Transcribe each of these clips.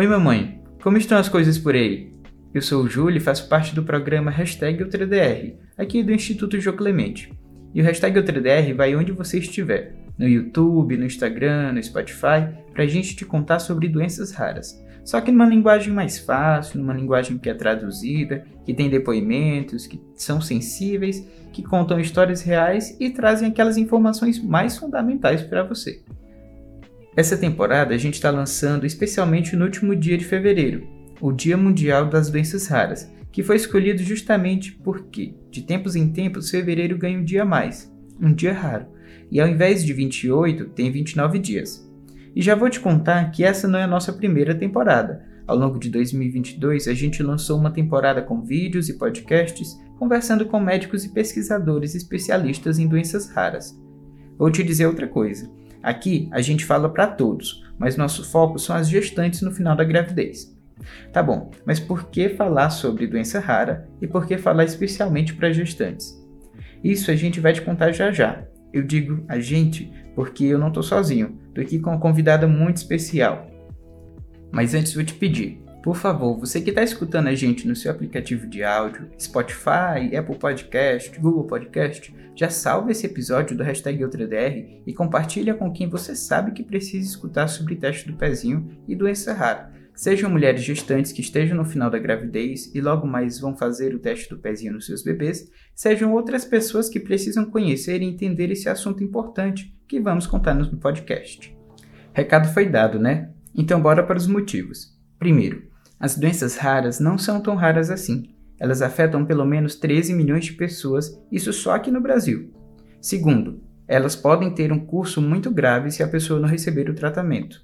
Oi, mamãe. Como estão as coisas por aí? Eu sou o Júlio e faço parte do programa Hashtag UltraDR, aqui do Instituto Jô Clemente. E o Hashtag UltraDR vai onde você estiver, no YouTube, no Instagram, no Spotify, para a gente te contar sobre doenças raras. Só que numa linguagem mais fácil, numa linguagem que é traduzida, que tem depoimentos, que são sensíveis, que contam histórias reais e trazem aquelas informações mais fundamentais para você. Essa temporada a gente está lançando especialmente no último dia de fevereiro, o Dia Mundial das Doenças Raras, que foi escolhido justamente porque, de tempos em tempos, fevereiro ganha um dia a mais, um dia raro, e ao invés de 28, tem 29 dias. E já vou te contar que essa não é a nossa primeira temporada. Ao longo de 2022, a gente lançou uma temporada com vídeos e podcasts conversando com médicos e pesquisadores especialistas em doenças raras. Vou te dizer outra coisa. Aqui a gente fala para todos, mas nosso foco são as gestantes no final da gravidez. Tá bom, mas por que falar sobre doença rara e por que falar especialmente para gestantes? Isso a gente vai te contar já já. Eu digo a gente porque eu não estou sozinho, estou aqui com uma convidada muito especial. Mas antes vou te pedir, por favor, você que está escutando a gente no seu aplicativo de áudio, Spotify, Apple Podcast, Google Podcast, já salve esse episódio do hashtag UltraDR e compartilha com quem você sabe que precisa escutar sobre teste do pezinho e doença rara. Sejam mulheres gestantes que estejam no final da gravidez e logo mais vão fazer o teste do pezinho nos seus bebês, sejam outras pessoas que precisam conhecer e entender esse assunto importante que vamos contar no podcast. Recado foi dado, né? Então bora para os motivos. Primeiro, as doenças raras não são tão raras assim. Elas afetam pelo menos 13 milhões de pessoas, isso só aqui no Brasil. Segundo, elas podem ter um curso muito grave se a pessoa não receber o tratamento.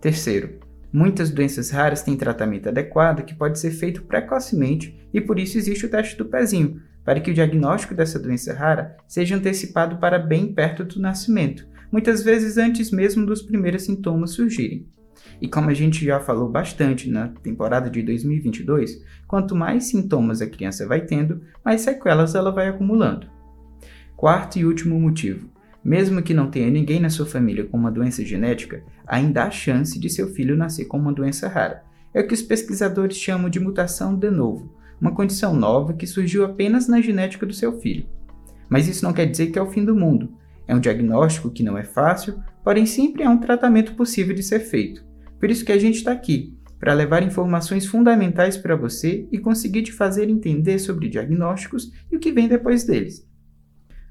Terceiro, Muitas doenças raras têm tratamento adequado que pode ser feito precocemente e por isso existe o teste do pezinho, para que o diagnóstico dessa doença rara seja antecipado para bem perto do nascimento, muitas vezes antes mesmo dos primeiros sintomas surgirem. E como a gente já falou bastante na temporada de 2022, quanto mais sintomas a criança vai tendo, mais sequelas ela vai acumulando. Quarto e último motivo: mesmo que não tenha ninguém na sua família com uma doença genética, ainda há chance de seu filho nascer com uma doença rara. É o que os pesquisadores chamam de mutação de novo, uma condição nova que surgiu apenas na genética do seu filho. Mas isso não quer dizer que é o fim do mundo. É um diagnóstico que não é fácil, porém sempre é um tratamento possível de ser feito. Por isso que a gente está aqui, para levar informações fundamentais para você e conseguir te fazer entender sobre diagnósticos e o que vem depois deles.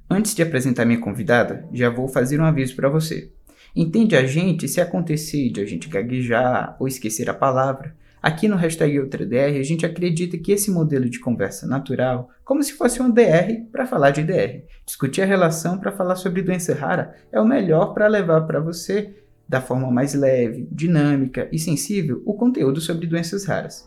Antes de apresentar minha convidada, já vou fazer um aviso para você. Entende a gente se acontecer de a gente gaguejar ou esquecer a palavra. Aqui no hashtag UltraDR a gente acredita que esse modelo de conversa natural, como se fosse um DR para falar de DR, discutir a relação para falar sobre doença rara, é o melhor para levar para você, da forma mais leve, dinâmica e sensível, o conteúdo sobre doenças raras.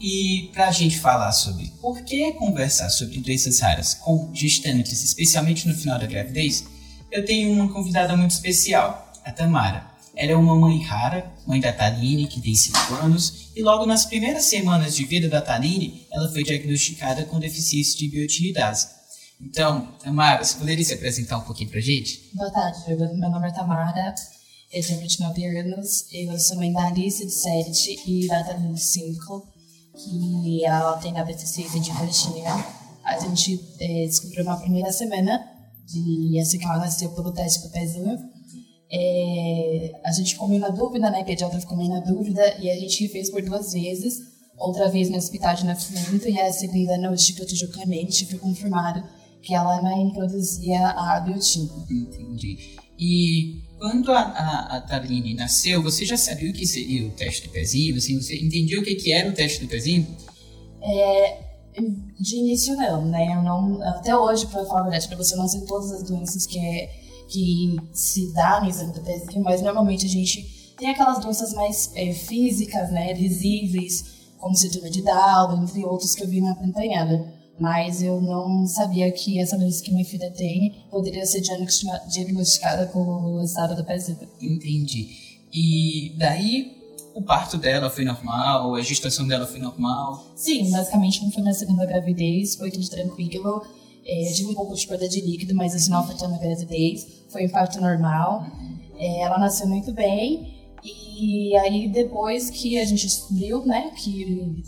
E para a gente falar sobre por que conversar sobre doenças raras com gestantes, especialmente no final da gravidez, eu tenho uma convidada muito especial, a Tamara. Ela é uma mãe rara, mãe da Taline, que tem 5 anos, e logo nas primeiras semanas de vida da Taline, ela foi diagnosticada com deficiência de biotinidase. Então, Tamara, você poderia se apresentar um pouquinho para a gente? Boa tarde, meu nome é Tamara, eu tenho 29 anos, eu sou mãe da Alice, de 7, e da Taline, de 5 que ela tem a deficiência de ralichinha. A gente é, descobriu na primeira semana de assim que ela nasceu pelo teste do pezinho. É, a gente ficou meio na dúvida, né? Pediatra ficou meio na dúvida e a gente fez por duas vezes. Outra vez no Hospital de Nascimento e a segunda no Instituto de Clemente. Foi confirmado que ela não produzia a biotina. Entendi. E quando a, a, a Taline nasceu, você já sabia o que seria o teste do pezinho? Assim, você entendia o que, que era o teste do pezinho? É, de início não, né? Eu não, até hoje, para falar a verdade, para você não sei todas as doenças que, é, que se dá no exame do pezinho, mas normalmente a gente tem aquelas doenças mais é, físicas, né? Visíveis, como síndrome de Down, entre outros que eu vi na acompanhada mas eu não sabia que essa doença que minha filha tem poderia ser diagnosticada com o estado da pezinho. Entendi. E daí o parto dela foi normal, a gestação dela foi normal? Sim, basicamente não foi na segunda gravidez, foi tudo tranquilo. É, tive um pouco de perda de líquido, mas isso não afetou na gravidez. Foi um parto normal. É, ela nasceu muito bem. E aí, depois que a gente descobriu, né, que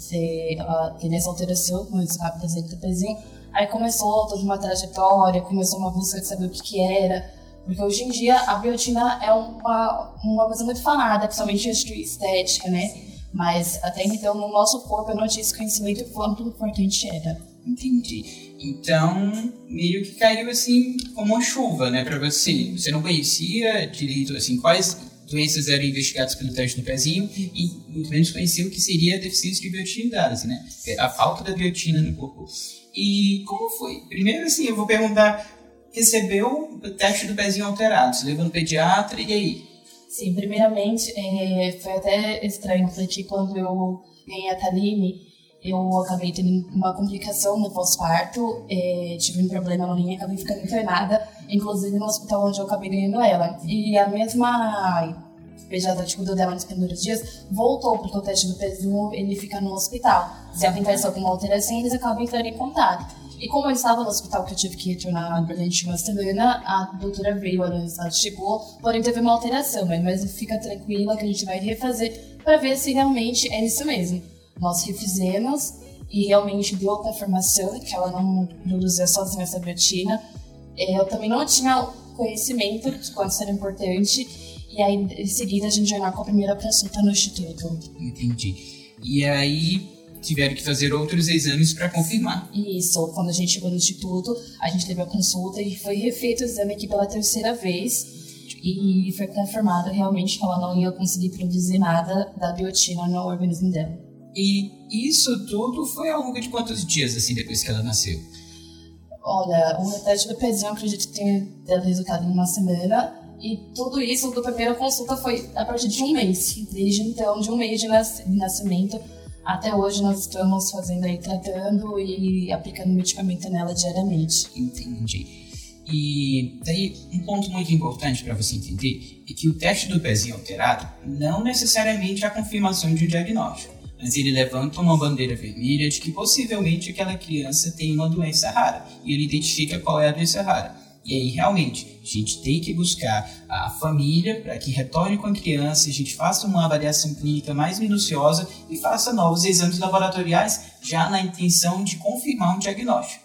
ela tem essa alteração com esse rápido do pezinho, aí começou toda uma trajetória, começou uma busca de saber o que, que era. Porque hoje em dia a biotina é uma, uma coisa muito falada, principalmente em estética, né? Mas até então no nosso corpo eu não tinha esse conhecimento quanto importante era. Entendi. Então, meio que caiu assim como uma chuva, né, para você. Você não conhecia direito assim quais doenças eram investigadas pelo teste do pezinho e muito menos conhecia o que seria a deficiência de biotina assim, né? A falta da biotina no corpo. E como foi? Primeiro assim, eu vou perguntar, recebeu o teste do pezinho alterado, você levou no pediatra e aí? Sim, primeiramente, é, foi até estranho, porque quando eu ganhei a Taline, eu acabei tendo uma complicação no pós-parto, é, tive um problema no rim, acabei ficando internada, inclusive no hospital onde eu acabei ganhando ela. E a mesma pediatra que cuidou dela nos primeiros dias voltou, porque o teste do pezinho ele fica no hospital. Se acontece alguma alteração, eles acabam entrando em contato. E como eu estava no hospital que eu tive que retornar durante uma semana, a doutora veio, a resultado chegou, porém teve uma alteração, mas fica tranquila que a gente vai refazer para ver se realmente é isso mesmo. Nós refizemos e realmente deu a confirmação que ela não produzia sozinha essa biotina. É, eu também não tinha conhecimento de quanto isso era importante e aí em seguida a gente já com a primeira consulta no instituto. Entendi. E aí tiveram que fazer outros exames para confirmar. Isso, quando a gente chegou no instituto, a gente teve a consulta e foi refeito o exame aqui pela terceira vez e foi confirmado realmente que ela não ia conseguir produzir nada da biotina no organismo dela. E isso tudo foi ao longo de quantos dias, assim, depois que ela nasceu? Olha, o teste do pezinho, acredito que tenha dado resultado em uma semana. E tudo isso, da primeira consulta, foi a partir de um mês. Desde então, de um mês de nascimento até hoje, nós estamos fazendo aí, tratando e aplicando medicamento nela diariamente. Entendi. E daí, um ponto muito importante para você entender é que o teste do pezinho alterado não necessariamente é a confirmação de um diagnóstico mas ele levanta uma bandeira vermelha de que possivelmente aquela criança tem uma doença rara e ele identifica qual é a doença rara. E aí, realmente, a gente tem que buscar a família para que retorne com a criança, a gente faça uma avaliação clínica mais minuciosa e faça novos exames laboratoriais já na intenção de confirmar um diagnóstico.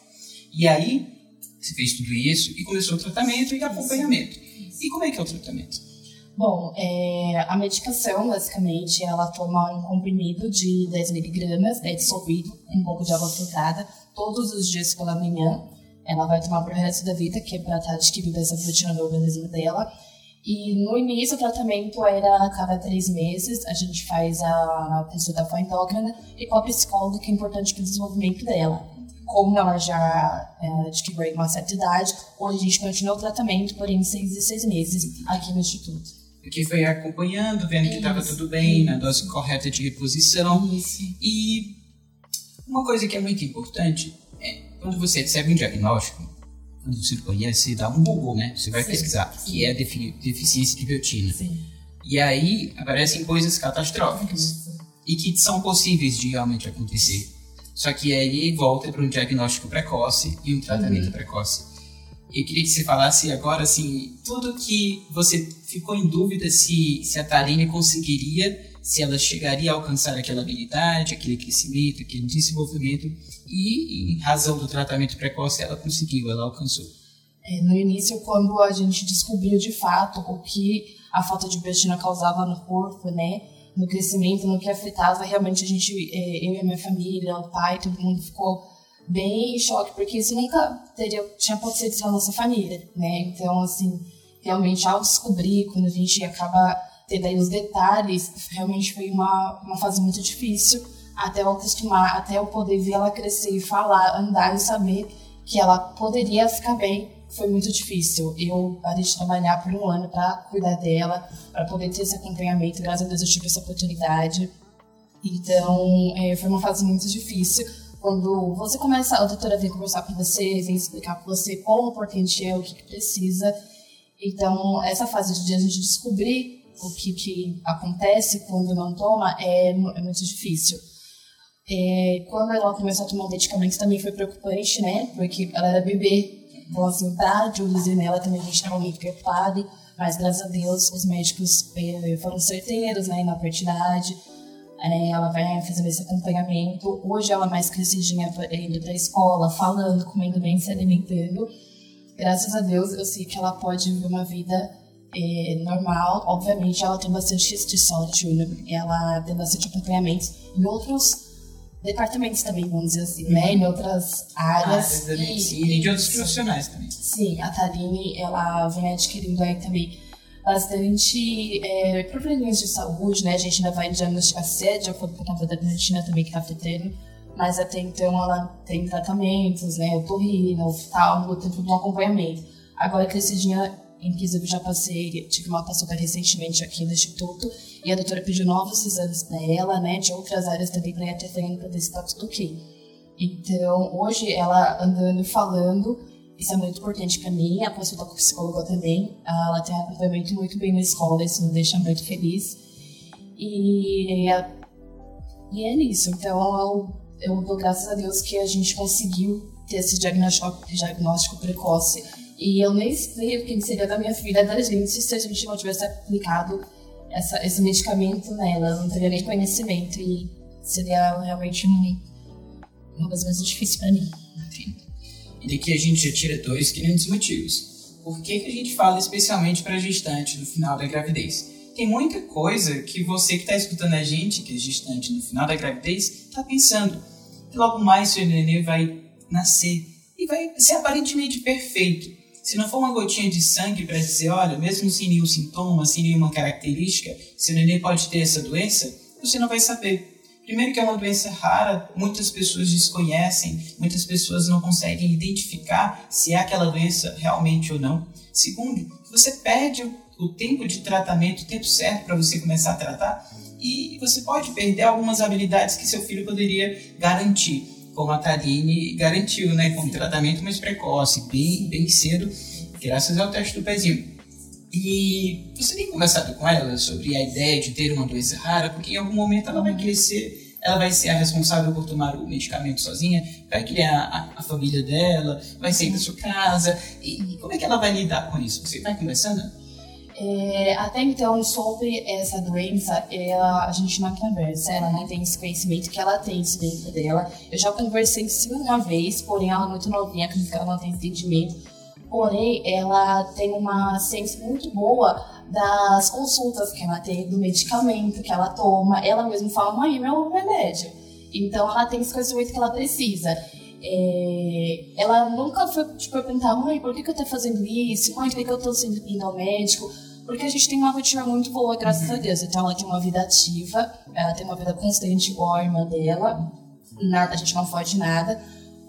E aí, você fez tudo isso e começou o tratamento e acompanhamento. E como é que é o tratamento? Bom, é, a medicação, basicamente, ela toma um comprimido de 10 miligramas, é dissolvido em um pouco de água filtrada, todos os dias pela manhã. Ela vai tomar pro resto da vida, que é para estar adquirindo essa proteína no organismo dela. E no início o tratamento era a cada três meses, a gente faz a consulta com a endócrina e com a psicóloga, que é importante para o desenvolvimento dela. Como ela já é, adquiriu uma certa idade, hoje a gente continua o tratamento, porém seis e seis meses aqui no Instituto que foi acompanhando, vendo que estava tudo bem, na dose correta de reposição. E uma coisa que é muito importante é quando você recebe um diagnóstico, quando você conhece, dá um Google, né? Você vai Sim. pesquisar, que é deficiência de biotina. Sim. E aí aparecem coisas catastróficas e que são possíveis de realmente acontecer. Só que aí volta para um diagnóstico precoce e um tratamento uhum. precoce. Eu queria que você falasse agora, assim, tudo que você ficou em dúvida se, se a Tarine conseguiria, se ela chegaria a alcançar aquela habilidade, aquele crescimento, aquele desenvolvimento, e em razão do tratamento precoce ela conseguiu, ela alcançou. É, no início, quando a gente descobriu de fato o que a falta de biotina causava no corpo, né, no crescimento, no que afetava, realmente a gente, é, eu e a minha família, o pai, todo mundo ficou bem em choque, porque isso nunca teria, tinha acontecido na nossa família, né? Então, assim, realmente ao descobrir, quando a gente acaba tendo aí os detalhes, realmente foi uma, uma fase muito difícil até eu acostumar, até eu poder ver ela crescer e falar, andar e saber que ela poderia ficar bem, foi muito difícil. Eu parei de trabalhar por um ano para cuidar dela, para poder ter esse acompanhamento. Graças a Deus eu tive essa oportunidade. Então, é, foi uma fase muito difícil, quando você começa, a doutora vem conversar com você, vem explicar com você qual o importante é, o que, que precisa. Então, essa fase de a gente descobrir o que, que acontece quando não toma é, é muito difícil. É, quando ela começou a tomar medicamentos também foi preocupante, né? Porque ela era bebê. Então, assim, pra Jules nela também a gente estava muito preocupado. Mas, graças a Deus, os médicos é, foram certeiros, né? Na partidade. É, ela vai fazendo esse acompanhamento. Hoje ela é mais crescidinha indo pra escola, falando, comendo bem, se alimentando. Graças a Deus, eu sei que ela pode viver uma vida é, normal. Obviamente, ela tem bastante de saúde, ela tem bastante acompanhamento em outros departamentos também, vamos dizer assim, uhum. né? Em outras áreas. Ah, e, e de outros profissionais também. Sim, a Taline, ela vem adquirindo aí também bastante é, problemas de saúde, né? A gente ainda vai diagnosticar sede, foi por conta da medicina também que tá tendo. Mas até então ela tem tratamentos, né? Otorrino, oftalmo, tem todo um acompanhamento. Agora, crescidinha Inclusive, já passei, tive uma consulta recentemente aqui no Instituto e a doutora pediu novos exames para ela, né, de outras áreas também para ir atendendo para ver se está tudo ok. Então, hoje, ela andando falando, isso é muito importante para mim, a consulta com o psicólogo também, ela tem acompanhamento muito bem na escola, isso me deixa muito feliz. E, e é isso, então eu, eu dou graças a Deus que a gente conseguiu ter esse diagnóstico, diagnóstico precoce e eu nem sei o que seria da minha filha, da gente, se a gente não tivesse aplicado essa, esse medicamento nela. não teria nem conhecimento. E seria realmente um, uma das mais difíceis para mim. Enfim. E daqui a gente já tira dois grandes motivos. Por que, que a gente fala especialmente para gestante no final da gravidez? Tem muita coisa que você que está escutando a gente, que é gestante no final da gravidez, está pensando. Que logo mais seu nenê vai nascer e vai ser aparentemente perfeito. Se não for uma gotinha de sangue para dizer, olha, mesmo sem nenhum sintoma, sem nenhuma característica, se o neném pode ter essa doença, você não vai saber. Primeiro que é uma doença rara, muitas pessoas desconhecem, muitas pessoas não conseguem identificar se é aquela doença realmente ou não. Segundo, você perde o tempo de tratamento, o tempo certo para você começar a tratar, e você pode perder algumas habilidades que seu filho poderia garantir como a Taline garantiu, né, com um tratamento mais precoce, bem, bem cedo, graças ao teste do pezinho. E você tem conversado com ela sobre a ideia de ter uma doença rara, porque em algum momento ela vai crescer, ela vai ser a responsável por tomar o medicamento sozinha, vai criar a, a família dela, vai sair da sua casa, e, e como é que ela vai lidar com isso? Você está conversando? É, até então, sobre essa doença, ela, a gente não conversa, ela nem tem esse conhecimento que ela tem dentro dela. Eu já conversei sim uma vez, porém ela é muito novinha, que ela não tem entendimento. Porém, ela tem uma ciência muito boa das consultas que ela tem, do medicamento que ela toma. Ela mesma fala, mãe, meu remédio. Então, ela tem esse conhecimento que ela precisa. É, ela nunca foi tipo, perguntar, mãe, por que, que eu tô fazendo isso? Mãe, por que, que eu tô sendo indo ao médico? Porque a gente tem uma rotina muito boa, graças uhum. a Deus. Então ela tem uma vida ativa, ela tem uma vida constante igual a irmã dela. Nada, a gente não foge nada.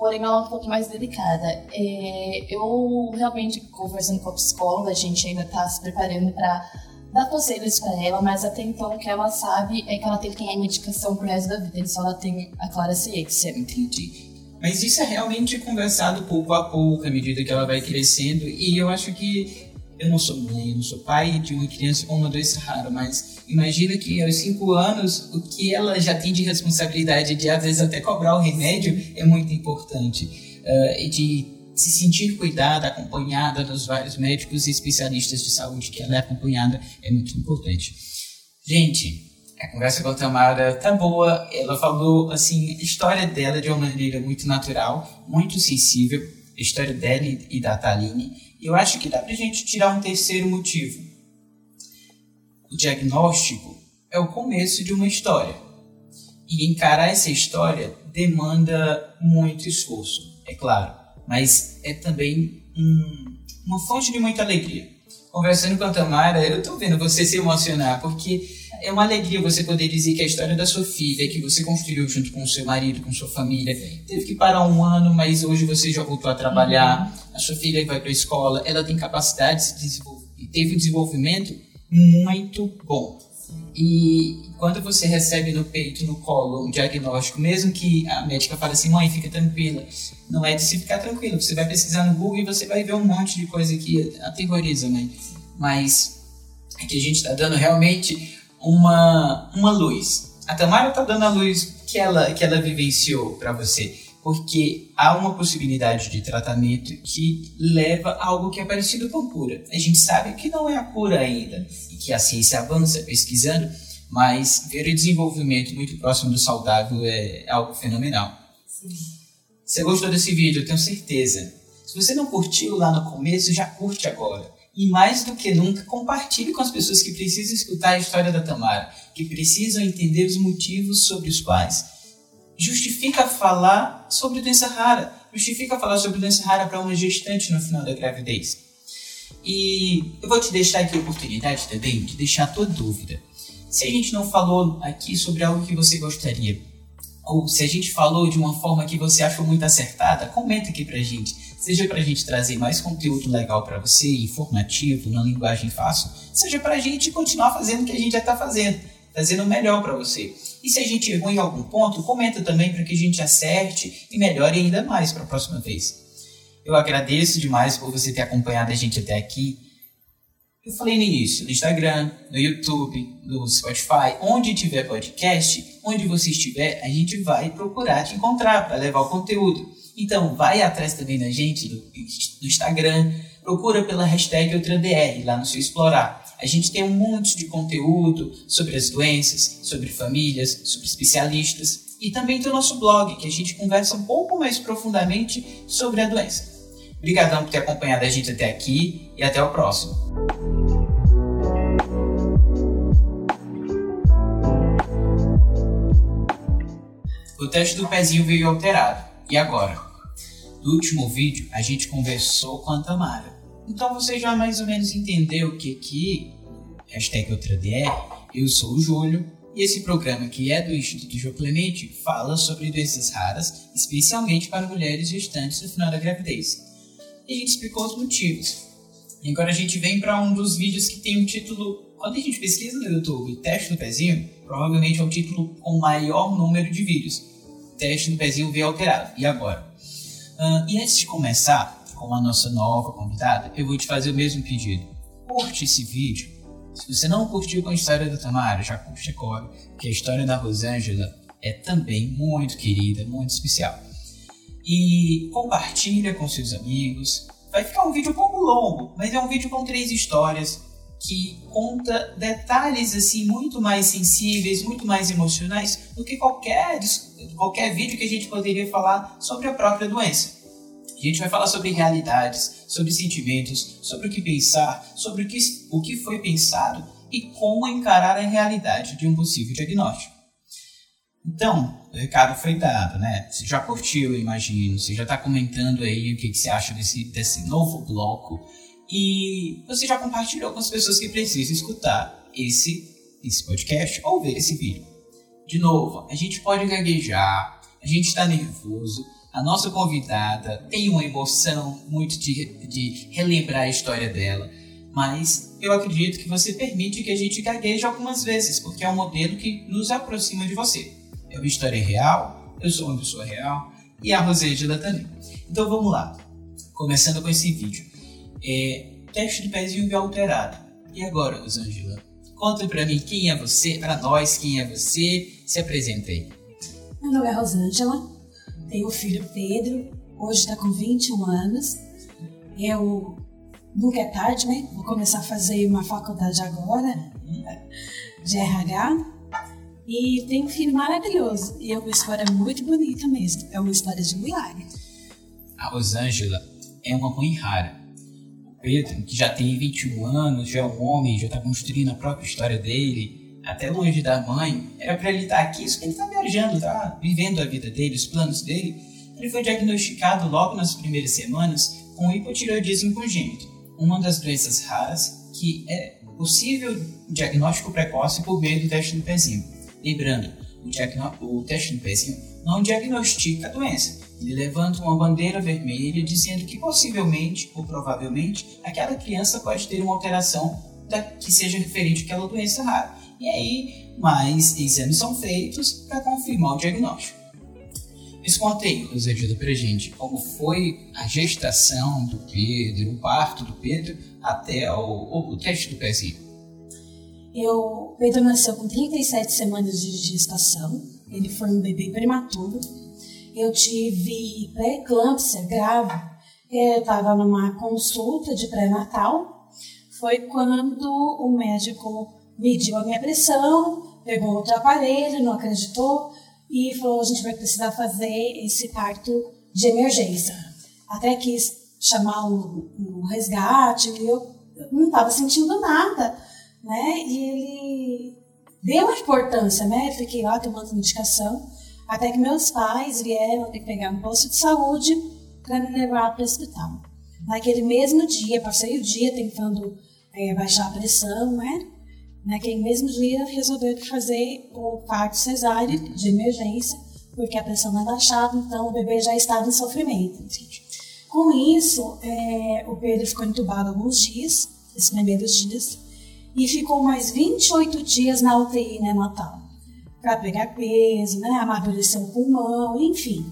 Porém, ela é um pouco mais delicada. É, eu realmente, conversando com a psicóloga, a gente ainda está se preparando para dar conselhos para ela, mas até então o que ela sabe é que ela tem que tomar medicação pro resto da vida, então ela tem a clara ciência. Entendi. Mas isso é realmente conversado pouco a pouco, à medida que ela vai crescendo, e eu acho que eu não sou mãe, eu não sou pai de uma criança com uma doença rara, mas imagina que aos 5 anos o que ela já tem de responsabilidade de às vezes até cobrar o remédio é muito importante. Uh, e de se sentir cuidada, acompanhada dos vários médicos e especialistas de saúde que ela é acompanhada é muito importante. Gente, a conversa com a Tamara tá boa. Ela falou assim, a história dela de uma maneira muito natural, muito sensível, a história dela e da Taline eu acho que dá para a gente tirar um terceiro motivo. O diagnóstico é o começo de uma história. E encarar essa história demanda muito esforço, é claro, mas é também um, uma fonte de muita alegria. Conversando com a Tamara, eu estou vendo você se emocionar, porque é uma alegria você poder dizer que a história da sua filha, que você construiu junto com o seu marido, com sua família, teve que parar um ano, mas hoje você já voltou a trabalhar. Uhum a sua filha vai para a escola, ela tem capacidade de se desenvolver, e teve um desenvolvimento muito bom. E quando você recebe no peito, no colo, um diagnóstico, mesmo que a médica fale assim, mãe, fica tranquila, não é de se ficar tranquila. Você vai pesquisar no Google e você vai ver um monte de coisa que aterroriza, mãe. Mas é que a gente está dando realmente uma, uma luz. A Tamara está dando a luz que ela, que ela vivenciou para você? Porque há uma possibilidade de tratamento que leva a algo que é parecido com cura. A gente sabe que não é a cura ainda e que a ciência avança pesquisando, mas ver o desenvolvimento muito próximo do saudável é algo fenomenal. Sim. Você gostou desse vídeo, eu tenho certeza. Se você não curtiu lá no começo, já curte agora. E mais do que nunca, compartilhe com as pessoas que precisam escutar a história da Tamara, que precisam entender os motivos sobre os quais justifica falar sobre doença rara, justifica falar sobre doença rara para uma gestante no final da gravidez. E eu vou te deixar aqui a oportunidade também de deixar a tua dúvida. Se a gente não falou aqui sobre algo que você gostaria, ou se a gente falou de uma forma que você achou muito acertada, comenta aqui pra gente seja para a gente trazer mais conteúdo legal para você, informativo, na linguagem fácil, seja para a gente continuar fazendo o que a gente já está fazendo, fazendo o melhor para você. E se a gente errou em algum ponto, comenta também para que a gente acerte e melhore ainda mais para a próxima vez. Eu agradeço demais por você ter acompanhado a gente até aqui. Eu falei no início, no Instagram, no YouTube, no Spotify, onde tiver podcast, onde você estiver, a gente vai procurar te encontrar para levar o conteúdo. Então, vai atrás também da gente do Instagram, procura pela hashtag OutraDR lá no seu Explorar. A gente tem um monte de conteúdo sobre as doenças, sobre famílias, sobre especialistas e também tem o nosso blog, que a gente conversa um pouco mais profundamente sobre a doença. Obrigadão por ter acompanhado a gente até aqui e até o próximo. O teste do pezinho veio alterado. E agora? No último vídeo, a gente conversou com a Tamara. Então você já mais ou menos entendeu o que que hashtag OutraDR, eu sou o Júlio, e esse programa que é do Instituto João Clemente fala sobre doenças raras, especialmente para mulheres gestantes no final da gravidez. E a gente explicou os motivos. E agora a gente vem para um dos vídeos que tem um título. Quando a gente pesquisa no YouTube teste do pezinho, provavelmente é o título com maior número de vídeos teste do pezinho veio alterado. E agora? Uh, e antes de começar com a nossa nova convidada, eu vou te fazer o mesmo pedido. Curte esse vídeo. Se você não curtiu com a história da Tamara, já curte agora, porque a história da Rosângela é também muito querida, muito especial. E compartilha com seus amigos. Vai ficar um vídeo um pouco longo, mas é um vídeo com três histórias que conta detalhes assim muito mais sensíveis, muito mais emocionais do que qualquer, qualquer vídeo que a gente poderia falar sobre a própria doença. A gente vai falar sobre realidades, sobre sentimentos, sobre o que pensar, sobre o que, o que foi pensado e como encarar a realidade de um possível diagnóstico. Então, o recado foi dado, né? Você já curtiu, eu imagino, você já está comentando aí o que, que você acha desse, desse novo bloco e você já compartilhou com as pessoas que precisam escutar esse, esse podcast ou ver esse vídeo. De novo, a gente pode gaguejar, a gente está nervoso, a nossa convidada tem uma emoção muito de, de relembrar a história dela, mas eu acredito que você permite que a gente gagueje algumas vezes, porque é um modelo que nos aproxima de você. É uma história real, eu sou uma pessoa real e a Rosângela também. Então vamos lá, começando com esse vídeo. É, teste do pezinho alterado. E agora, Rosângela? Conta pra mim quem é você, pra nós quem é você, se apresenta aí. Meu nome é Rosângela, tenho o filho Pedro, hoje está com 21 anos. Eu nunca é tarde, né? Vou começar a fazer uma faculdade agora de RH. E tenho um filho maravilhoso. E é uma história muito bonita mesmo. É uma história de milagre. A Rosângela é uma mãe rara Pedro, que já tem 21 anos, já é um homem, já está construindo a própria história dele, até longe da mãe, era para ele estar tá aqui, isso que ele está viajando, tá vivendo a vida dele, os planos dele. Ele foi diagnosticado logo nas primeiras semanas com hipotireoidismo congênito, uma das doenças raras que é possível diagnóstico precoce por meio do teste do pezinho. Lembrando, o, o teste do pezinho não diagnostica a doença, ele levanta uma bandeira vermelha dizendo que possivelmente ou provavelmente aquela criança pode ter uma alteração da, que seja referente àquela doença rara. E aí, mais exames são feitos para confirmar o diagnóstico. Mas conta aí, Rosângela, pra gente, como foi a gestação do Pedro, o parto do Pedro, até o, o, o teste do pezinho? Eu, Pedro nasceu com 37 semanas de gestação ele foi um bebê prematuro. Eu tive pré-eclâmpsia grave. Eu estava numa consulta de pré-natal. Foi quando o médico mediu a minha pressão, pegou outro aparelho, não acreditou e falou: a gente vai precisar fazer esse parto de emergência. Até quis chamar o, o resgate, e eu não estava sentindo nada, né? E ele deu a importância, né? Fiquei lá tomando medicação, até que meus pais vieram ter que pegar um posto de saúde para me levar para o hospital. Naquele mesmo dia, passei o dia tentando é, baixar a pressão, né? Naquele mesmo dia, resolveram fazer o parto cesárea de emergência, porque a pressão não baixava, então o bebê já estava em sofrimento. Com isso, é, o Pedro ficou entubado alguns dias, esses primeiros dias, e ficou mais 28 dias na UTI neonatal, né, para pegar peso, né, amadurecer o pulmão, enfim.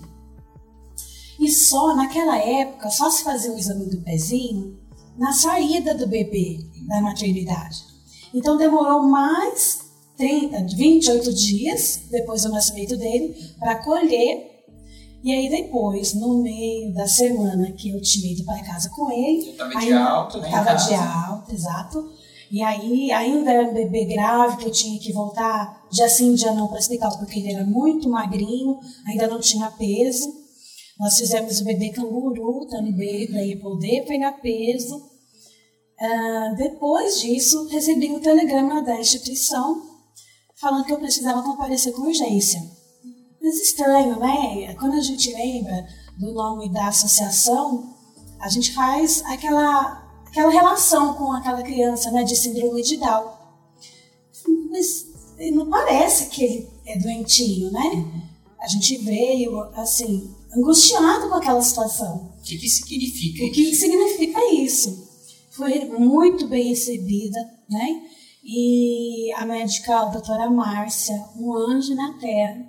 E só naquela época, só se fazia o exame do pezinho na saída do bebê da maternidade. Então demorou mais 30, 28 dias depois do nascimento dele para colher. E aí depois, no meio da semana que eu tinha ido para casa com ele, estava de alta, né? Estava de alta, exato. E aí ainda era um bebê grave que eu tinha que voltar dia sim, dia não para o hospital, porque ele era muito magrinho, ainda não tinha peso. Nós fizemos o bebê canguru também para ele poder pegar peso. Uh, depois disso, recebi um telegrama da instituição falando que eu precisava comparecer com urgência. Mas estranho, né? Quando a gente lembra do nome da associação, a gente faz aquela, aquela relação com aquela criança né, de síndrome de Down. Mas não parece que ele é doentinho, né? A gente veio, assim, angustiado com aquela situação. O que, que significa? O que significa isso? Foi muito bem recebida, né? E a médica, a doutora Márcia, um anjo na terra,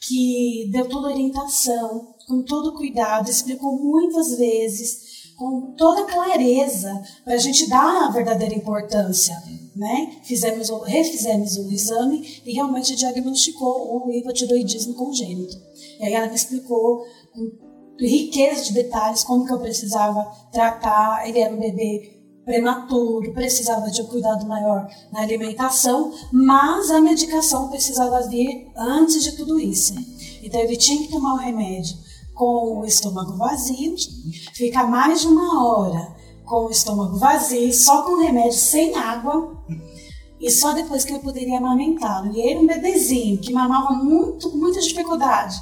que deu toda a orientação, com todo cuidado, explicou muitas vezes, com toda clareza, para a gente dar a verdadeira importância. Né? Fizemos, refizemos o exame e realmente diagnosticou o hipotiroidismo congênito. E aí ela me explicou com riqueza de detalhes, como que eu precisava tratar, ele era um bebê prematuro, precisava de um cuidado maior na alimentação, mas a medicação precisava vir antes de tudo isso. Então ele tinha que tomar o remédio com o estômago vazio, ficar mais de uma hora com o estômago vazio, só com o remédio sem água, e só depois que eu poderia amamentá-lo. E ele um bebezinho que mamava muito, com muita dificuldade.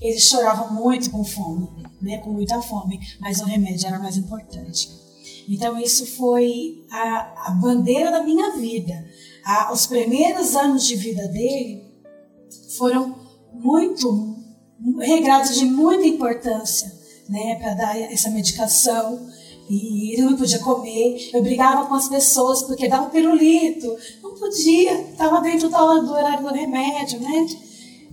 Ele chorava muito com fome né, com muita fome, mas o remédio era mais importante. Então isso foi a, a bandeira da minha vida. A, os primeiros anos de vida dele foram muito regrados de muita importância, né, para dar essa medicação. E ele não podia comer. Eu brigava com as pessoas porque dava pirulito. Não podia, estava dentro do horário do remédio, né?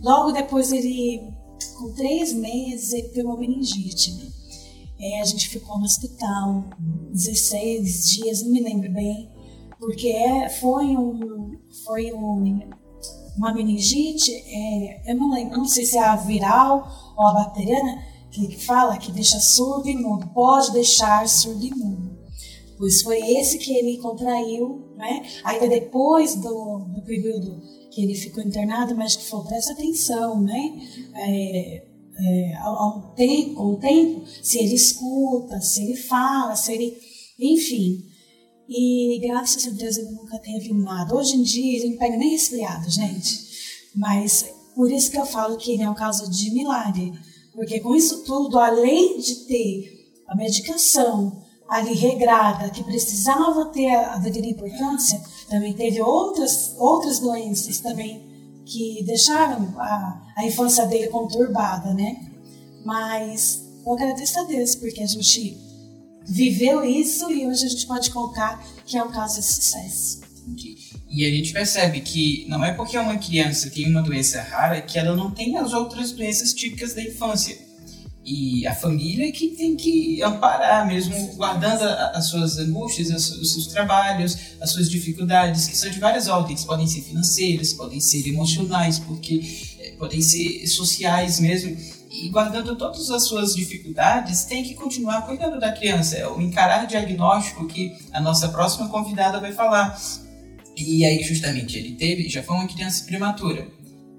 Logo depois ele com três meses ele pegou uma meningite. É, a gente ficou no hospital 16 dias, não me lembro bem, porque é, foi, um, foi um, uma meningite, é, eu não lembro, não sei se é a viral ou a bacteriana, que fala que deixa surdo e mudo, pode deixar surdo e mudo. Pois foi esse que ele contraiu, né? Ainda depois do, do período que ele ficou internado, mas que falou, presta atenção, né? É, é, ao, ao tempo, com o tempo, se ele escuta, se ele fala, se ele. Enfim. E graças a Deus ele nunca teve nada. Hoje em dia ele não pega nem resfriado, gente. Mas por isso que eu falo que ele é um caso de milagre. Porque com isso tudo, além de ter a medicação ali regrada, que precisava ter a devida importância, também teve outras, outras doenças também que deixaram a, a infância dele conturbada, né? Mas eu agradeço a Deus porque a gente viveu isso e hoje a gente pode colocar que é um caso de sucesso. E a gente percebe que não é porque uma criança tem uma doença rara que ela não tem as outras doenças típicas da infância e a família que tem que amparar mesmo, guardando as suas angústias, os seus trabalhos, as suas dificuldades, que são de várias ordens, podem ser financeiras, podem ser emocionais, porque podem ser sociais mesmo. E guardando todas as suas dificuldades, tem que continuar cuidando da criança. É o encarar diagnóstico que a nossa próxima convidada vai falar. E aí, justamente, ele teve, já foi uma criança prematura.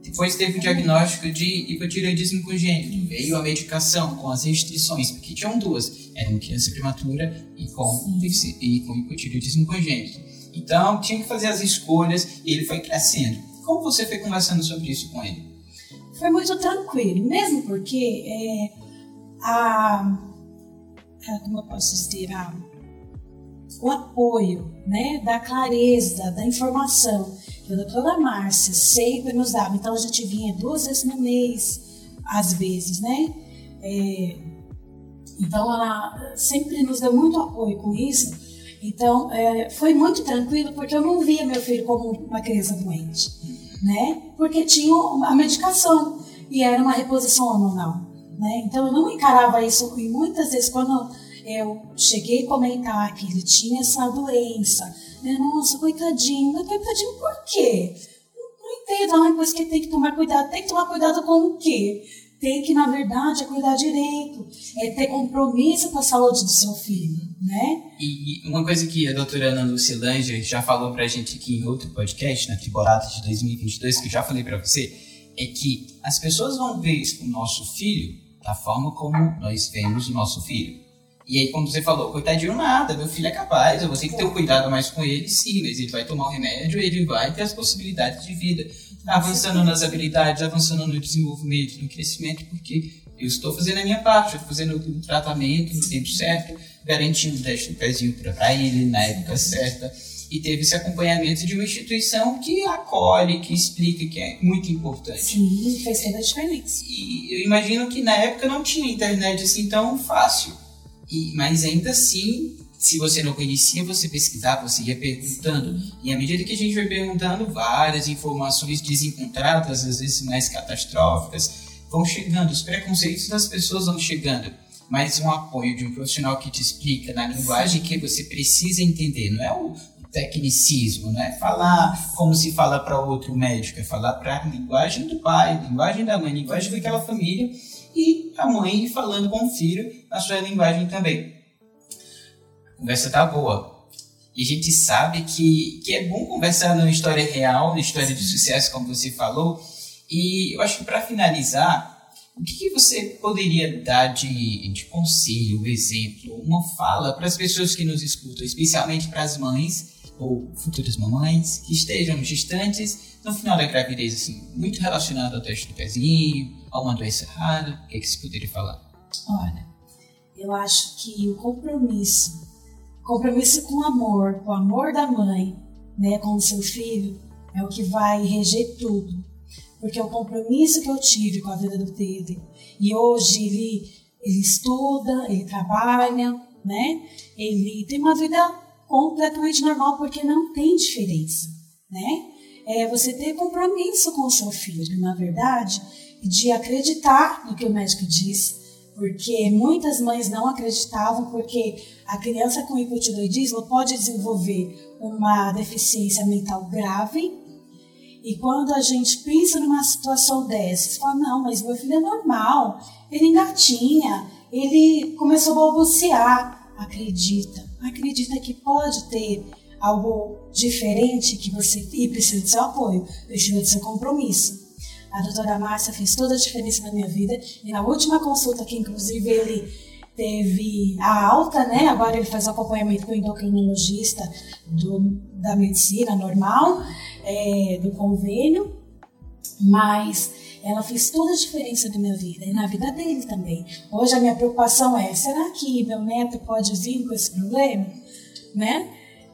Depois teve o diagnóstico de hipotireoidismo congênito. Veio a medicação com as restrições, porque tinham duas. Era uma criança prematura e com, e com hipotireoidismo congênito. Então, tinha que fazer as escolhas e ele foi crescendo. Como você foi conversando sobre isso com ele? Foi muito tranquilo, mesmo porque é, a, a, como eu posso dizer, a, o apoio, né, da clareza, da informação que a doutora Márcia sempre nos dava. Então a gente vinha duas vezes no mês, às vezes, né? É, então ela sempre nos deu muito apoio com isso. Então é, foi muito tranquilo porque eu não via meu filho como uma criança doente, né? Porque tinha a medicação e era uma reposição hormonal, né? Então eu não encarava isso e muitas vezes quando eu cheguei a comentar que ele tinha essa doença. Nossa, coitadinho, mas coitadinho por quê? Não, entendo, ah, pois que tem que tomar cuidado. Tem que tomar cuidado com o quê? Tem que, na verdade, é cuidar direito, é ter compromisso com a saúde do seu filho, né? E uma coisa que a doutora Ana Lucilange já falou pra gente aqui em outro podcast, na temporada de 2022, que eu já falei pra você, é que as pessoas vão ver o nosso filho da forma como nós vemos o nosso filho. E aí, quando você falou, coitadinho, nada, meu filho é capaz, eu vou ter que ter um cuidado mais com ele, sim, mas ele vai tomar o remédio, ele vai ter as possibilidades de vida. Avançando nas habilidades, avançando no desenvolvimento, no crescimento, porque eu estou fazendo a minha parte, estou fazendo o tratamento no tempo certo, garantindo o teste do pezinho para ele na época certa. E teve esse acompanhamento de uma instituição que acolhe, que explica, que é muito importante. Sim, fez toda a diferença. E eu imagino que na época não tinha internet assim tão fácil. E, mas ainda assim, se você não conhecia, você pesquisava, você ia perguntando. E à medida que a gente vai perguntando, várias informações desencontradas, às vezes mais catastróficas, vão chegando. Os preconceitos das pessoas vão chegando. Mas um apoio de um profissional que te explica na linguagem que você precisa entender. Não é o tecnicismo, não é falar como se fala para outro médico, é falar para a linguagem do pai, linguagem da mãe, linguagem daquela família e a mãe falando com o filho na sua linguagem também. A conversa tá boa. E a gente sabe que, que é bom conversar numa história real, numa história de sucesso, como você falou. E eu acho que para finalizar, o que, que, você poderia dar de, de conselho, exemplo, uma fala para as pessoas que nos escutam, especialmente para as mães ou futuras mamães que estejam gestantes no final da gravidez, assim, muito relacionado ao teste do pezinho, a uma doença rara? O que, é que você poderia falar? Olha, eu acho que o compromisso, compromisso com o amor, com o amor da mãe, né, com o seu filho, é o que vai reger tudo. Porque o compromisso que eu tive com a vida do Pedro, e hoje ele, ele estuda, ele trabalha, né? Ele tem uma vida completamente normal, porque não tem diferença, né? É você ter compromisso com o seu filho, na verdade, de acreditar no que o médico diz, porque muitas mães não acreditavam, porque a criança com hipotiroidismo pode desenvolver uma deficiência mental grave. E quando a gente pensa numa situação dessas, fala, não, mas meu filho é normal, ele engatinha, ele começou a balbuciar. Acredita, acredita que pode ter algo diferente que você e precisa do seu apoio, precisa do seu compromisso. A doutora Márcia fez toda a diferença na minha vida. E na última consulta, que inclusive ele teve a alta, né? Agora ele faz acompanhamento com o endocrinologista do, da medicina normal, é, do convênio. Mas ela fez toda a diferença na minha vida e na vida dele também. Hoje a minha preocupação é: será que meu neto pode vir com esse problema? Né?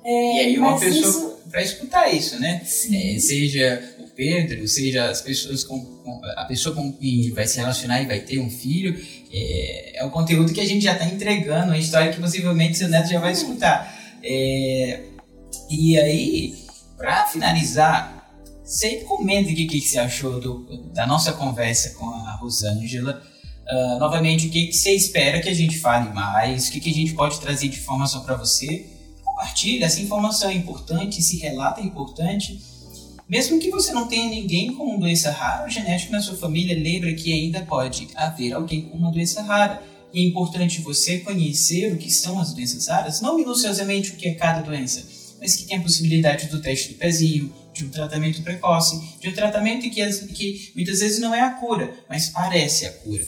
É, e aí uma pessoa isso... para escutar isso, né? É, seja Pedro, seja as pessoas com, com, a pessoa com quem vai se relacionar e vai ter um filho, é, é um conteúdo que a gente já está entregando, uma história que possivelmente seu neto já vai escutar. É, e aí, para finalizar, você comenta o que, que você achou do, da nossa conversa com a Rosângela. Uh, novamente, o que, que você espera que a gente fale mais? O que, que a gente pode trazer de informação para você? Compartilha, essa informação é importante, esse relato é importante Mesmo que você não tenha ninguém com uma doença rara, o genético na sua família lembra que ainda pode haver alguém com uma doença rara. E é importante você conhecer o que são as doenças raras, não minuciosamente o que é cada doença, mas que tem a possibilidade do teste do pezinho, de um tratamento precoce, de um tratamento que, que muitas vezes não é a cura, mas parece a cura.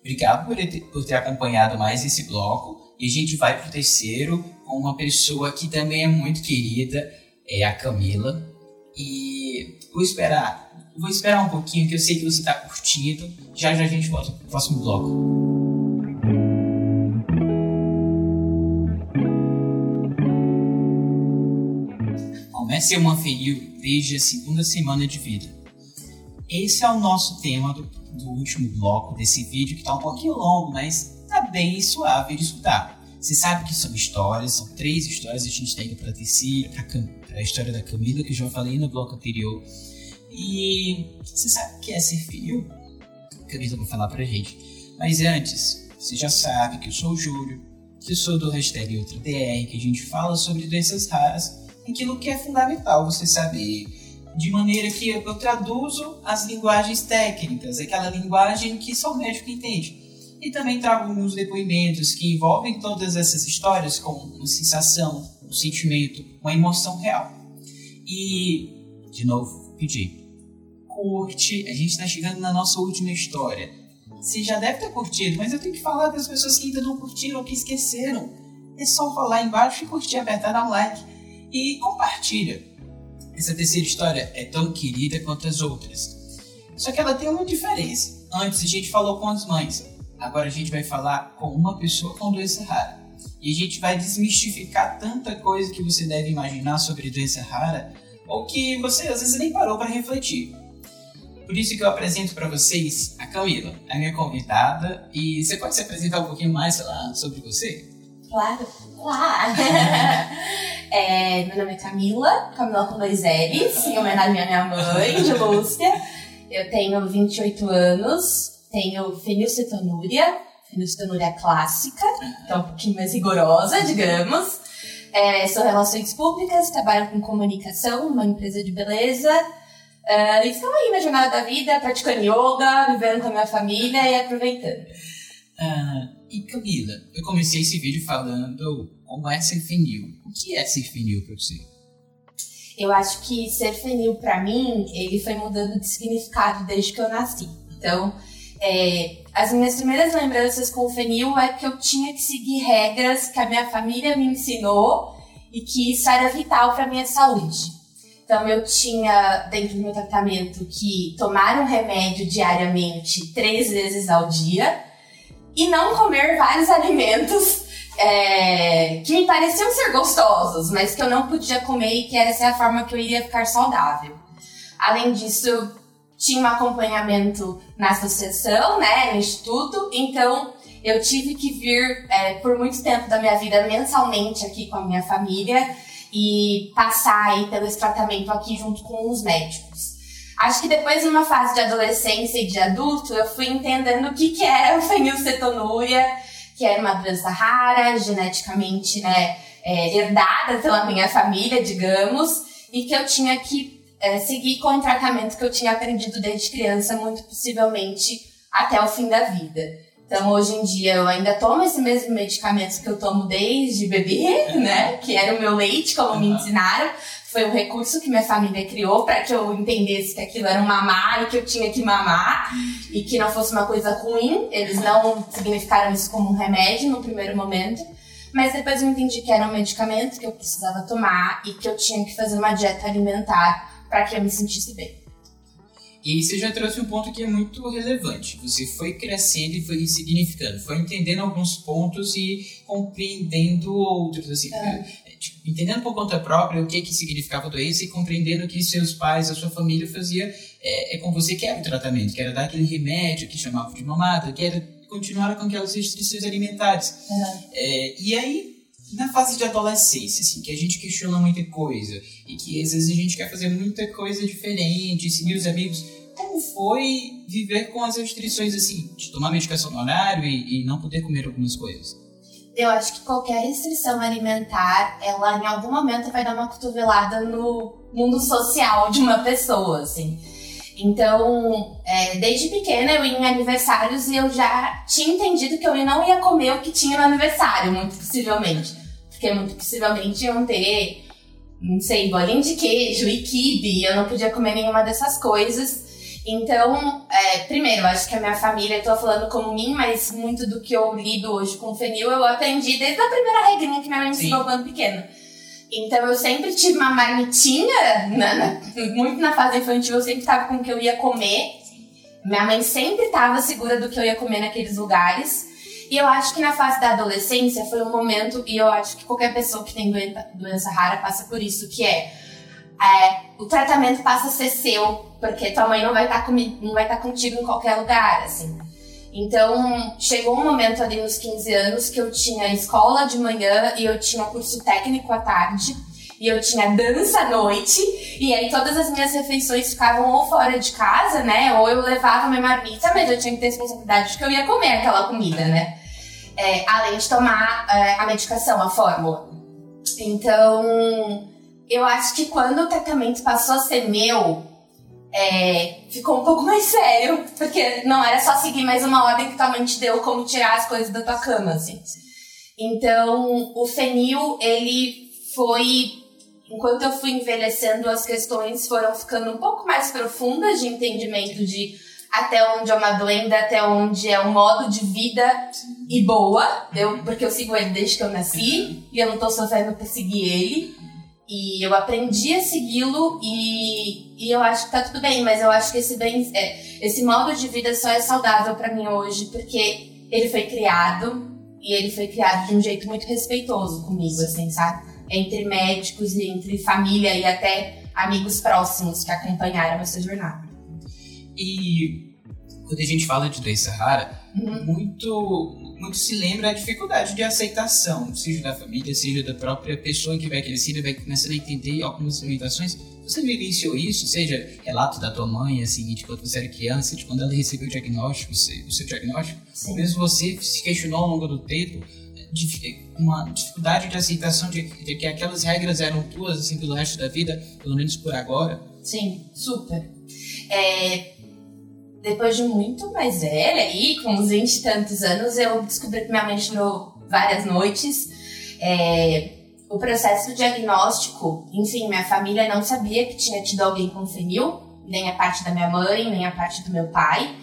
Obrigado por ter, por ter acompanhado mais esse bloco. E a gente vai pro terceiro com uma pessoa que também é muito querida, é a Camila. E vou esperar, vou esperar um pouquinho, que eu sei que você está curtindo. Já já a gente volta pro próximo bloco. Comece uma feriu desde a segunda semana de vida. Esse é o nosso tema do, do último bloco desse vídeo, que está um pouquinho longo, mas tá bem suave de escutar. Você sabe que são histórias, são três histórias, a gente está indo para a a história da Camila, que eu já falei no bloco anterior. E você sabe o que é ser filho? A Camila vai falar pra gente. Mas antes, você já sabe que eu sou o Júlio, que eu sou do hashtag UltraDR, que a gente fala sobre doenças raras, aquilo que é fundamental você saber de maneira que eu traduzo as linguagens técnicas, aquela linguagem que só o médico entende. E também trago alguns depoimentos que envolvem todas essas histórias com uma sensação, um sentimento, uma emoção real. E, de novo, pedir, curte, a gente está chegando na nossa última história. Você já deve ter curtido, mas eu tenho que falar das pessoas que ainda não curtiram ou que esqueceram. É só falar embaixo e curtir, apertar, dar um like e compartilha. Essa terceira história é tão querida quanto as outras. Só que ela tem uma diferença. Antes a gente falou com as mães, agora a gente vai falar com uma pessoa com doença rara. E a gente vai desmistificar tanta coisa que você deve imaginar sobre doença rara ou que você às vezes nem parou para refletir. Por isso que eu apresento para vocês a Camila, a minha convidada. E você pode se apresentar um pouquinho mais, lá, sobre você? Claro. É, meu nome é Camila, Camila com dois L's, em homenagem à minha mãe, de Lúcia. Eu tenho 28 anos, tenho fenilcetonúria, fenilcetonúria clássica, então um pouquinho mais rigorosa, digamos. É, sou relações públicas, trabalho com comunicação, numa empresa de beleza. Uh, aí na jornada da vida, praticando yoga, vivendo com a minha família e aproveitando. Ah, e Camila, eu comecei esse vídeo falando como é ser fenil. O que é ser fenil para você? Eu acho que ser fenil para mim, ele foi mudando de significado desde que eu nasci. Então, é, as minhas primeiras lembranças com o fenil é que eu tinha que seguir regras que a minha família me ensinou e que isso era vital para minha saúde. Então, eu tinha, dentro do meu tratamento, que tomar um remédio diariamente, três vezes ao dia, e não comer vários alimentos é, que me pareciam ser gostosos, mas que eu não podia comer e que essa é a forma que eu iria ficar saudável. Além disso, tinha um acompanhamento na associação, né, no instituto, então eu tive que vir é, por muito tempo da minha vida mensalmente aqui com a minha família e passar aí pelo tratamento aqui junto com os médicos. Acho que depois, numa fase de adolescência e de adulto, eu fui entendendo o que, que era a fenilcetonúria, que era uma doença rara, geneticamente né, é, herdada pela minha família, digamos, e que eu tinha que é, seguir com o tratamento que eu tinha aprendido desde criança, muito possivelmente até o fim da vida. Então, hoje em dia, eu ainda tomo esse mesmo medicamento que eu tomo desde bebê, né? Que era o meu leite, como me ensinaram foi um recurso que minha família criou para que eu entendesse que aquilo era um mamar e que eu tinha que mamar e que não fosse uma coisa ruim. Eles não significaram isso como um remédio no primeiro momento, mas depois eu entendi que era um medicamento que eu precisava tomar e que eu tinha que fazer uma dieta alimentar para que eu me sentisse bem. E você já trouxe um ponto que é muito relevante. Você foi crescendo e foi significando, foi entendendo alguns pontos e compreendendo outros. Assim, é entendendo por conta própria o que que significava a doença e compreendendo que seus pais, a sua família fazia é, é com você que era o tratamento, que era dar aquele remédio que chamava de mamada, que era continuar com aquelas restrições alimentares. Uhum. É, e aí, na fase de adolescência, assim, que a gente questiona muita coisa e que às vezes a gente quer fazer muita coisa diferente, seguir os amigos, como foi viver com as restrições assim, de tomar medicação no horário e, e não poder comer algumas coisas? Eu acho que qualquer restrição alimentar, ela em algum momento vai dar uma cotovelada no, mundo social de uma pessoa, assim. Então, é, desde pequena eu ia em aniversários e eu já tinha entendido que eu não ia comer o que tinha no aniversário, muito possivelmente. Porque muito possivelmente iam ter, não sei, bolinho de queijo e eu não podia comer nenhuma dessas coisas. Então, é, primeiro, acho que a minha família, eu tô falando como mim, mas muito do que eu lido hoje com o fenil eu aprendi desde a primeira regrinha que minha mãe me ensinou quando pequena. Então eu sempre tive uma marmitinha, na, na, muito na fase infantil, eu sempre tava com o que eu ia comer. Minha mãe sempre tava segura do que eu ia comer naqueles lugares. E eu acho que na fase da adolescência foi um momento, e eu acho que qualquer pessoa que tem doença, doença rara passa por isso, que é, é, o tratamento passa a ser seu, porque tua mãe não vai estar tá não vai estar tá contigo em qualquer lugar, assim. Então, chegou um momento ali nos 15 anos que eu tinha escola de manhã e eu tinha curso técnico à tarde. E eu tinha dança à noite, e aí todas as minhas refeições ficavam ou fora de casa, né? Ou eu levava minha marmita, mas eu tinha que ter responsabilidade de que eu ia comer aquela comida, né? É, além de tomar é, a medicação, a fórmula. Então, eu acho que quando o tratamento passou a ser meu, é, ficou um pouco mais sério, porque não era só seguir mais uma ordem que tua mãe te deu como tirar as coisas da tua cama, assim. Então, o fenil, ele foi. Enquanto eu fui envelhecendo, as questões foram ficando um pouco mais profundas de entendimento de até onde é uma doenda, até onde é um modo de vida e boa. Eu, porque eu sigo ele desde que eu nasci e eu não tô sofrendo por seguir ele. E eu aprendi a segui-lo e, e eu acho que tá tudo bem, mas eu acho que esse, bem, é, esse modo de vida só é saudável para mim hoje porque ele foi criado e ele foi criado de um jeito muito respeitoso comigo, assim, sabe? Entre médicos e entre família e até amigos próximos que acompanharam essa jornada. E quando a gente fala de doença rara, uhum. muito muito se lembra a dificuldade de aceitação, seja da família, seja da própria pessoa que vai crescendo e vai começando a entender algumas limitações. Você vivenciou isso, seja relato da tua mãe, assim, de quando você era criança, de quando ela recebeu o diagnóstico, o seu diagnóstico, Sim. ou mesmo você se questionou ao longo do tempo, uma dificuldade de aceitação de, de, que aquelas regras eram tuas, assim, pelo resto da vida, pelo menos por agora? Sim, super. É, depois de muito mais velha, aí, com uns 20 e tantos anos, eu descobri que minha mãe chorou várias noites. É, o processo diagnóstico, enfim, minha família não sabia que tinha tido alguém com fenil, nem a parte da minha mãe, nem a parte do meu pai.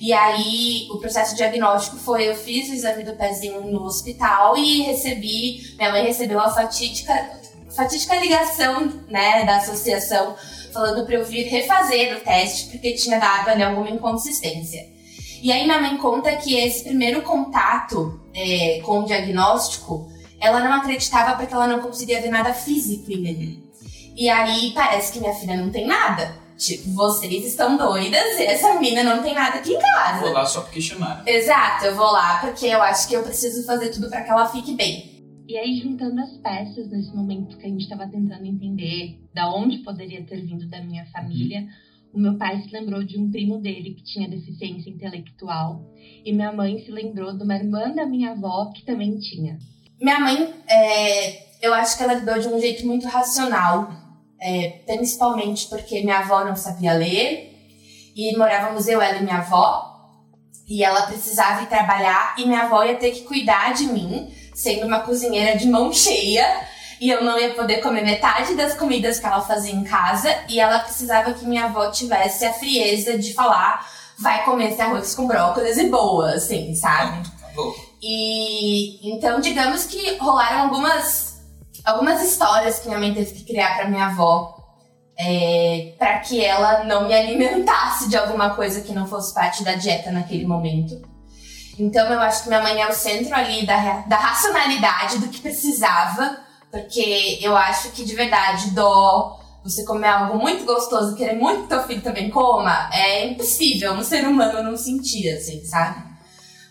E aí, o processo diagnóstico foi: eu fiz o exame do pezinho no hospital e recebi, minha mãe recebeu a fatídica, fatídica ligação, né, da associação falando para eu vir refazer o teste porque tinha dado ali alguma inconsistência. E aí minha mãe conta que esse primeiro contato é, com o diagnóstico, ela não acreditava porque ela não conseguia ver nada físico em mim. E aí parece que minha filha não tem nada. Tipo, vocês estão doidas e essa menina não tem nada aqui em casa. Vou lá só porque chamaram. Exato, eu vou lá porque eu acho que eu preciso fazer tudo para que ela fique bem. E aí, juntando as peças nesse momento que a gente estava tentando entender da onde poderia ter vindo da minha família, o meu pai se lembrou de um primo dele que tinha deficiência intelectual e minha mãe se lembrou de uma irmã da minha avó que também tinha. Minha mãe, é, eu acho que ela lidou de um jeito muito racional, é, principalmente porque minha avó não sabia ler e morávamos eu, ela e minha avó e ela precisava ir trabalhar e minha avó ia ter que cuidar de mim sendo uma cozinheira de mão cheia e eu não ia poder comer metade das comidas que ela fazia em casa e ela precisava que minha avó tivesse a frieza de falar vai comer esse arroz com brócolis e boa, assim, sabe? E então, digamos que rolaram algumas algumas histórias que minha mãe teve que criar para minha avó é, para que ela não me alimentasse de alguma coisa que não fosse parte da dieta naquele momento. Então eu acho que minha mãe é o centro ali da, da racionalidade do que precisava, porque eu acho que de verdade dó, você comer algo muito gostoso, querer muito que teu filho também coma, é impossível um ser humano não sentir, assim, sabe?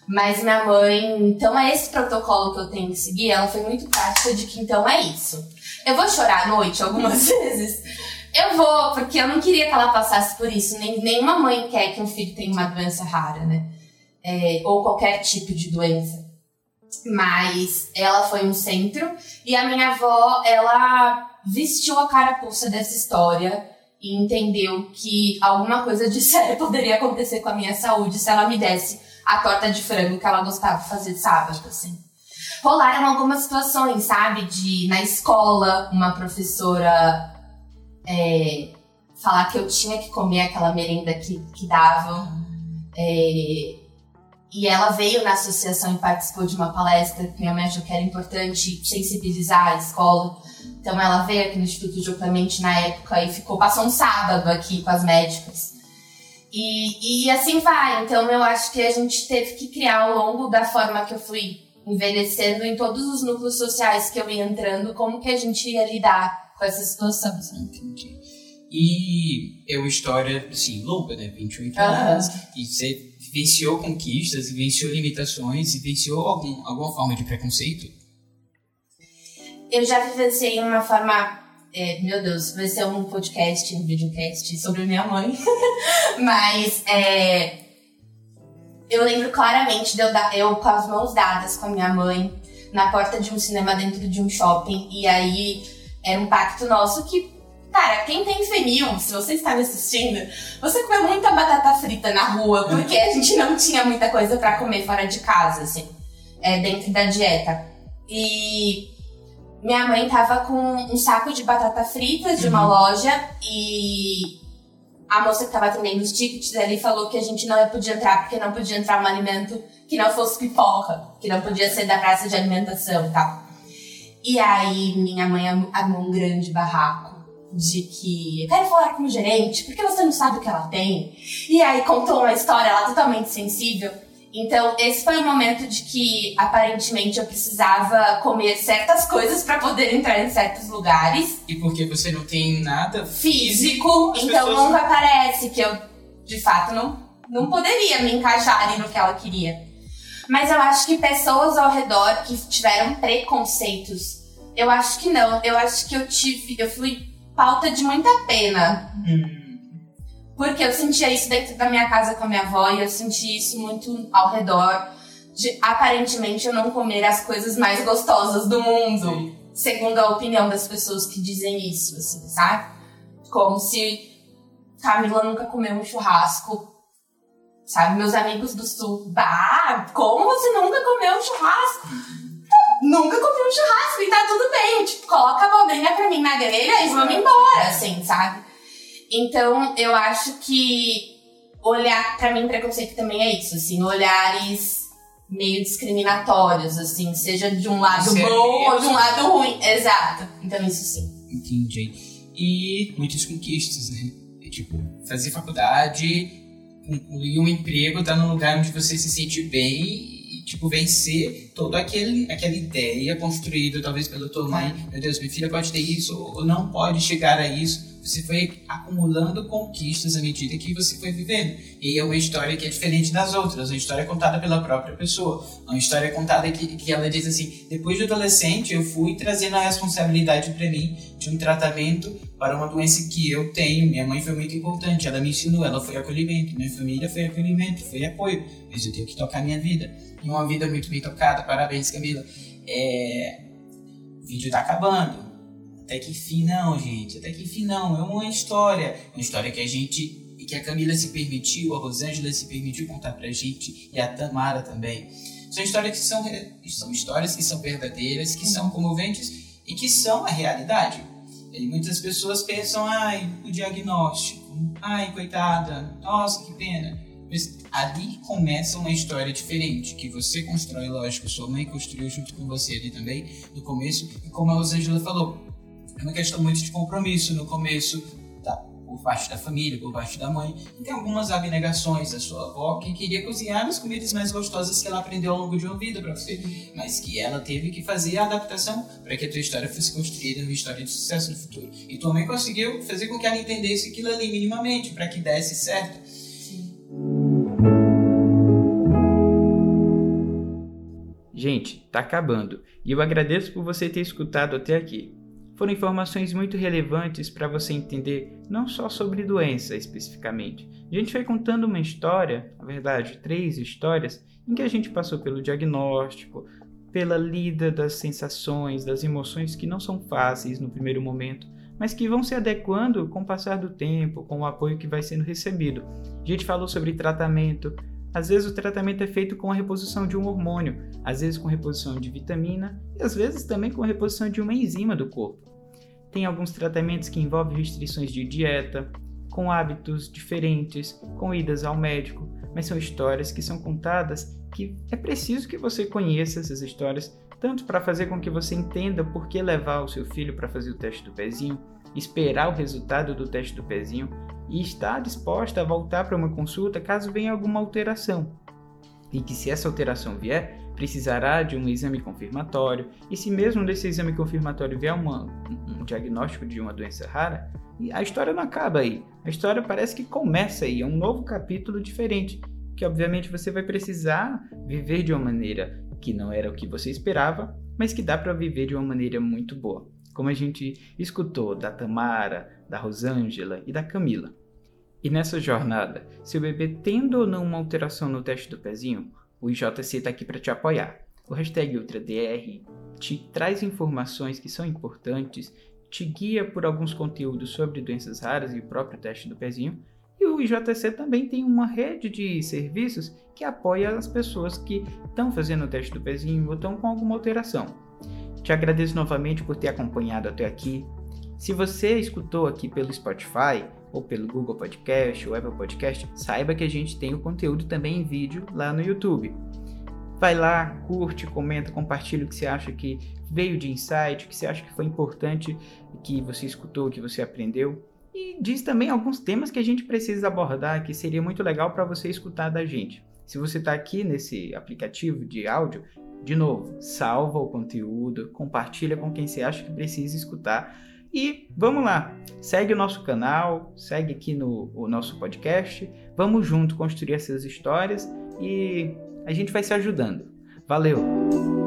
Mas minha mãe, então é esse protocolo que eu tenho que seguir, ela foi muito prática de que então é isso. Eu vou chorar à noite algumas vezes. Eu vou, porque eu não queria que ela passasse por isso. Nem, nenhuma mãe quer que um filho tenha uma doença rara, né? É, ou qualquer tipo de doença. Mas ela foi um centro e a minha avó, ela vestiu a carapuça dessa história e entendeu que alguma coisa de sério poderia acontecer com a minha saúde se ela me desse a torta de frango que ela gostava de fazer sábado, assim. Rolaram algumas situações, sabe? De, na escola, uma professora é, falar que eu tinha que comer aquela merenda que, que davam. É, e ela veio na associação e participou de uma palestra que minha mãe achou que era importante sensibilizar a escola. Então ela veio aqui no Instituto de Clemente na época e ficou, passou um sábado aqui com as médicas. E, e assim vai. Então eu acho que a gente teve que criar ao longo da forma que eu fui envelhecendo em todos os núcleos sociais que eu ia entrando, como que a gente ia lidar com essa situação. Entendi. E é uma história, assim, longa, né? 28 Aham. anos. E você vivenciou conquistas, vivenciou limitações, vivenciou algum, alguma forma de preconceito? Eu já vivenciei uma forma. é, meu Deus, vai ser um podcast, um videocast sobre minha mãe. Mas é, eu lembro claramente de eu, eu com as mãos dadas com a minha mãe na porta de um cinema dentro de um shopping. E aí era um pacto nosso que, cara, quem tem fenil, se você está me assistindo, você comeu muita batata frita na rua, porque a gente não tinha muita coisa pra comer fora de casa, assim, é, dentro da dieta. E minha mãe tava com um saco de batata frita de uma loja e a moça que tava atendendo os tickets ali falou que a gente não podia entrar porque não podia entrar um alimento que não fosse pipoca, que não podia ser da praça de alimentação e tal. E aí minha mãe armou um grande barraco de que eu quero falar com o gerente porque você não sabe o que ela tem. E aí contou uma história lá totalmente sensível. Então, esse foi o momento de que aparentemente eu precisava comer certas coisas para poder entrar em certos lugares E porque você não tem nada físico, então pessoas- nunca parece que eu, de fato, não, não poderia me encaixar ali no que ela queria. Mas eu acho que pessoas ao redor que tiveram preconceitos, eu acho que não. Eu acho que eu tive, eu fui pauta de muita pena. Hum, Porque eu sentia isso dentro da minha casa com a minha avó e eu senti isso muito ao redor de aparentemente eu não comer as coisas mais gostosas do mundo, segundo a opinião das pessoas que dizem isso, assim, sabe? Como se Camila nunca comeu um churrasco. Sabe, meus amigos do sul, bah, como você nunca comeu um churrasco? Nunca comi um churrasco e tá tudo bem. Tipo, coloca a abobrinha pra mim na grelha e vamos embora, assim, sabe? Então, eu acho que olhar, pra mim, preconceito também é isso, assim, olhares meio discriminatórios, assim, seja de um lado Isso é bom ou de um lado ruim. Exato. Então, isso sim. entendi. E muitas conquistas, né? É, tipo, fazer faculdade, concluir um emprego, tá num lugar onde você se sente bem tipo, vencer toda aquele, aquela ideia construída talvez pela tua mãe. Meu Deus, minha filha pode ter isso ou não pode chegar a isso. Você foi acumulando conquistas à medida que você foi vivendo. E é uma história que é diferente das outras. Uma história contada pela própria pessoa. Uma história contada que, que ela diz assim: depois de adolescente, eu fui trazendo a responsabilidade para mim de um tratamento para uma doença que eu tenho. Minha mãe foi muito importante. Ela me ensinou, ela foi acolhimento. Minha família foi acolhimento, foi apoio. Mas eu tenho que tocar minha vida. E uma vida muito bem tocada. Parabéns, Camila. É... O vídeo tá acabando. Até que enfim não, gente. Até que enfim não. É uma história. Uma história que a gente. e que a Camila se permitiu, a Rosângela se permitiu contar pra gente. E a Tamara também. São histórias que são, são histórias que são verdadeiras, que são comoventes e que são a realidade. E muitas pessoas pensam, ai, o diagnóstico, ai, coitada, nossa, que pena. Mas ali começa uma história diferente, que você constrói, lógico, sua mãe construiu junto com você ali também, no começo, e como a Rosângela falou, é uma questão muito de compromisso no começo, por parte da família, por parte da mãe. E tem algumas abnegações da sua avó que queria cozinhar as comidas mais gostosas que ela aprendeu ao longo de uma vida para você, mas que ela teve que fazer a adaptação para que a tua história fosse construída numa história de sucesso no futuro. E tua mãe conseguiu fazer com que ela entendesse aquilo ali minimamente para que desse certo. Gente, tá acabando e eu agradeço por você ter escutado até aqui. Foram informações muito relevantes para você entender não só sobre doença especificamente. A gente foi contando uma história, na verdade, três histórias, em que a gente passou pelo diagnóstico, pela lida das sensações, das emoções que não são fáceis no primeiro momento, mas que vão se adequando com o passar do tempo, com o apoio que vai sendo recebido. A gente falou sobre tratamento. Às vezes o tratamento é feito com a reposição de um hormônio, às vezes com reposição de vitamina e às vezes também com a reposição de uma enzima do corpo. Tem alguns tratamentos que envolvem restrições de dieta, com hábitos diferentes, com idas ao médico, mas são histórias que são contadas que é preciso que você conheça essas histórias, tanto para fazer com que você entenda por que levar o seu filho para fazer o teste do pezinho, esperar o resultado do teste do pezinho e estar disposta a voltar para uma consulta caso venha alguma alteração. E que se essa alteração vier, precisará de um exame confirmatório, e se mesmo desse exame confirmatório vier uma, um diagnóstico de uma doença rara, a história não acaba aí. A história parece que começa aí, é um novo capítulo diferente, que obviamente você vai precisar viver de uma maneira que não era o que você esperava, mas que dá para viver de uma maneira muito boa. Como a gente escutou da Tamara, da Rosângela e da Camila. E nessa jornada, se o bebê tendo ou não uma alteração no teste do pezinho, o IJC está aqui para te apoiar. O hashtag UltraDR te traz informações que são importantes, te guia por alguns conteúdos sobre doenças raras e o próprio teste do pezinho. E o IJC também tem uma rede de serviços que apoia as pessoas que estão fazendo o teste do pezinho ou estão com alguma alteração. Te agradeço novamente por ter acompanhado até aqui. Se você escutou aqui pelo Spotify, ou pelo Google Podcast ou Apple Podcast, saiba que a gente tem o conteúdo também em vídeo lá no YouTube. Vai lá, curte, comenta, compartilha o que você acha que veio de insight, o que você acha que foi importante, que você escutou, que você aprendeu. E diz também alguns temas que a gente precisa abordar, que seria muito legal para você escutar da gente. Se você está aqui nesse aplicativo de áudio, de novo, salva o conteúdo, compartilha com quem você acha que precisa escutar e vamos lá, segue o nosso canal, segue aqui no o nosso podcast. Vamos junto construir essas histórias e a gente vai se ajudando. Valeu!